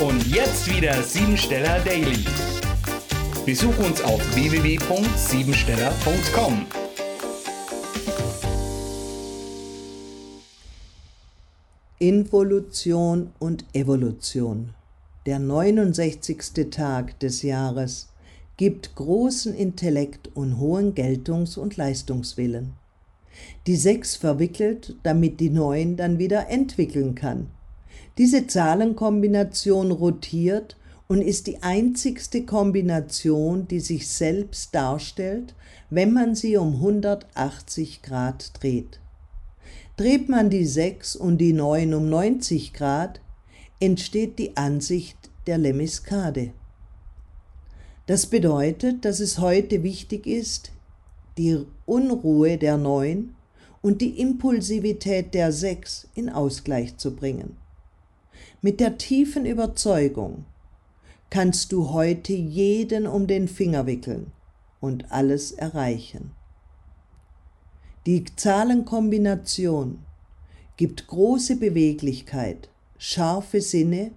Und jetzt wieder Siebensteller Daily. Besuch uns auf www.siebensteller.com. Involution und Evolution. Der 69. Tag des Jahres gibt großen Intellekt und hohen Geltungs- und Leistungswillen. Die Sechs verwickelt, damit die Neun dann wieder entwickeln kann. Diese Zahlenkombination rotiert und ist die einzigste Kombination, die sich selbst darstellt, wenn man sie um 180 Grad dreht. Dreht man die 6 und die 9 um 90 Grad, entsteht die Ansicht der Lemiskade. Das bedeutet, dass es heute wichtig ist, die Unruhe der 9 und die Impulsivität der 6 in Ausgleich zu bringen. Mit der tiefen Überzeugung kannst du heute jeden um den Finger wickeln und alles erreichen. Die Zahlenkombination gibt große Beweglichkeit, scharfe Sinne,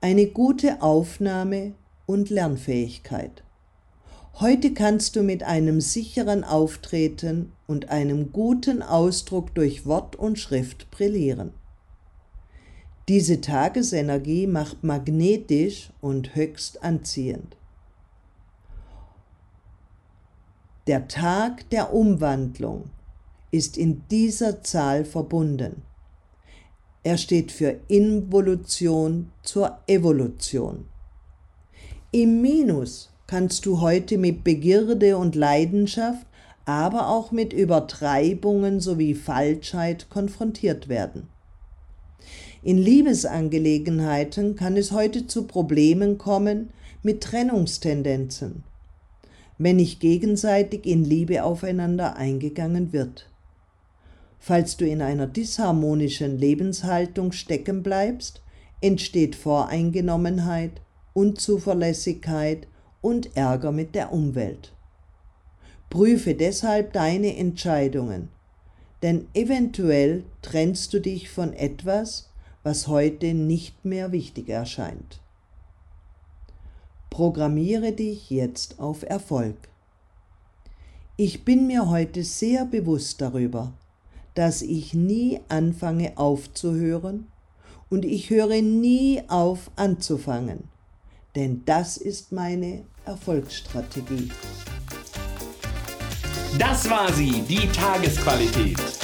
eine gute Aufnahme und Lernfähigkeit. Heute kannst du mit einem sicheren Auftreten und einem guten Ausdruck durch Wort und Schrift brillieren. Diese Tagesenergie macht magnetisch und höchst anziehend. Der Tag der Umwandlung ist in dieser Zahl verbunden. Er steht für Involution zur Evolution. Im Minus kannst du heute mit Begierde und Leidenschaft, aber auch mit Übertreibungen sowie Falschheit konfrontiert werden. In Liebesangelegenheiten kann es heute zu Problemen kommen mit Trennungstendenzen, wenn nicht gegenseitig in Liebe aufeinander eingegangen wird. Falls du in einer disharmonischen Lebenshaltung stecken bleibst, entsteht Voreingenommenheit, Unzuverlässigkeit und Ärger mit der Umwelt. Prüfe deshalb deine Entscheidungen, denn eventuell trennst du dich von etwas, was heute nicht mehr wichtig erscheint. Programmiere dich jetzt auf Erfolg. Ich bin mir heute sehr bewusst darüber, dass ich nie anfange aufzuhören und ich höre nie auf anzufangen, denn das ist meine Erfolgsstrategie. Das war sie, die Tagesqualität.